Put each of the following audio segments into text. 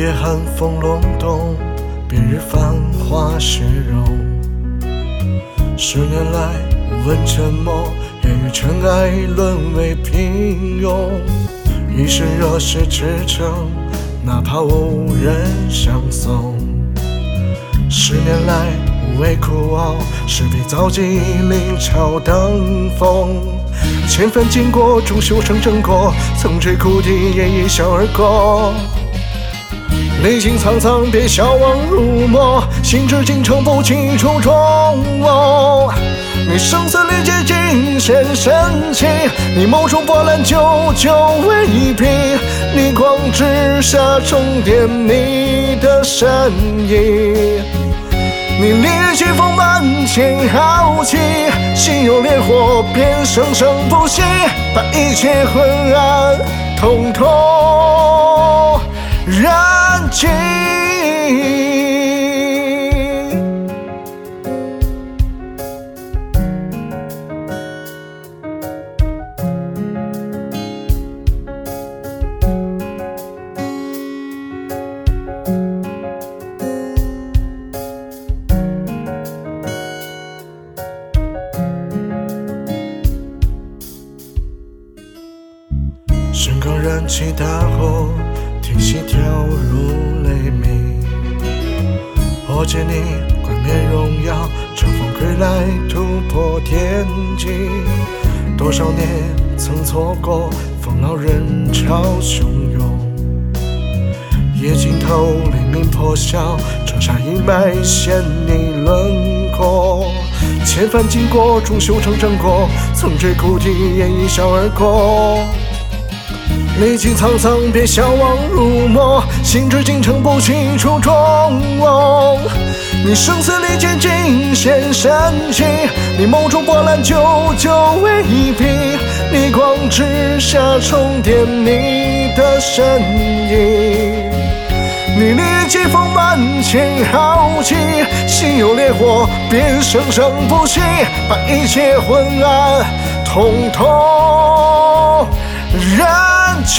夜寒风隆冬，别日繁花雪融。十年来无问沉默，烟雨尘埃沦为平庸。一世热血驰骋，哪怕无人相送。十年来无畏苦熬，石碑早记临潮登峰。千帆经过，终修成正果。曾垂苦笛，也一笑而过。历经沧桑，别笑忘如墨。心知京城不起初衷。你声嘶力竭，尽显神气；你眸中波澜，久久未平。逆光之下，重点你的身影。你烈气风满，情豪气；心有烈火，便生生不息，把一切昏暗起大火，天西跳入雷鸣。我见你冠冕荣耀，乘风归来，突破天际。多少年曾错过，风浪人潮汹涌。夜尽头，黎明破晓，长沙阴霾显你轮廓。千帆经过，终修成正果。曾追苦笛，也一笑而过。历经沧桑，别笑忘如墨。心知京城不起初衷。你声嘶力竭，尽显神气；你眸中波澜，久久未平。逆光之下，重点你的身影。你烈气风满，情豪气；心有烈火，便生生不息，把一切昏暗统统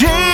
燃。情。